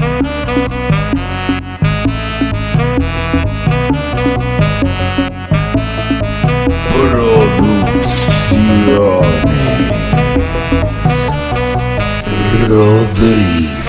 Producciones. Rodrigo.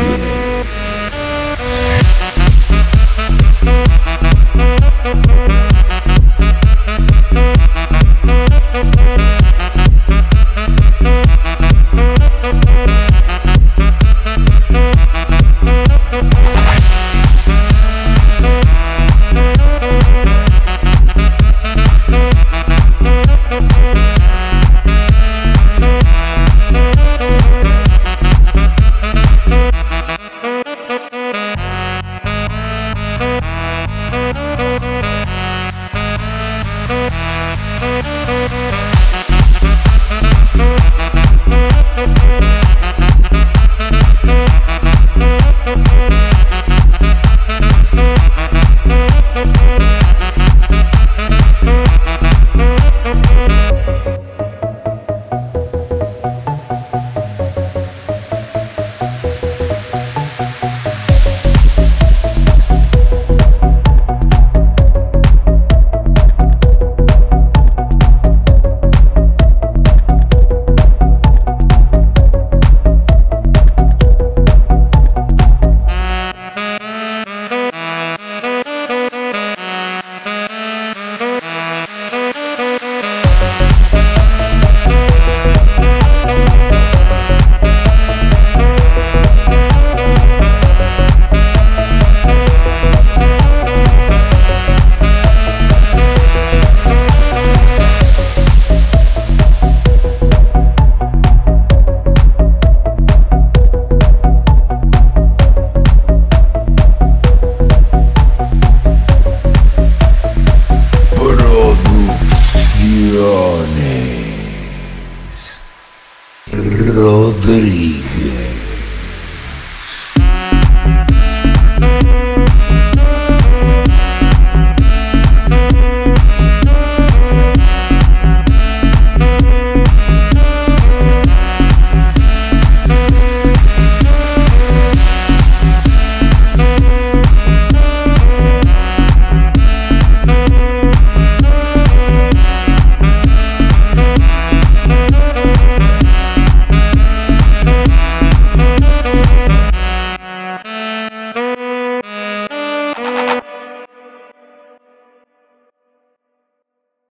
Rodriguez.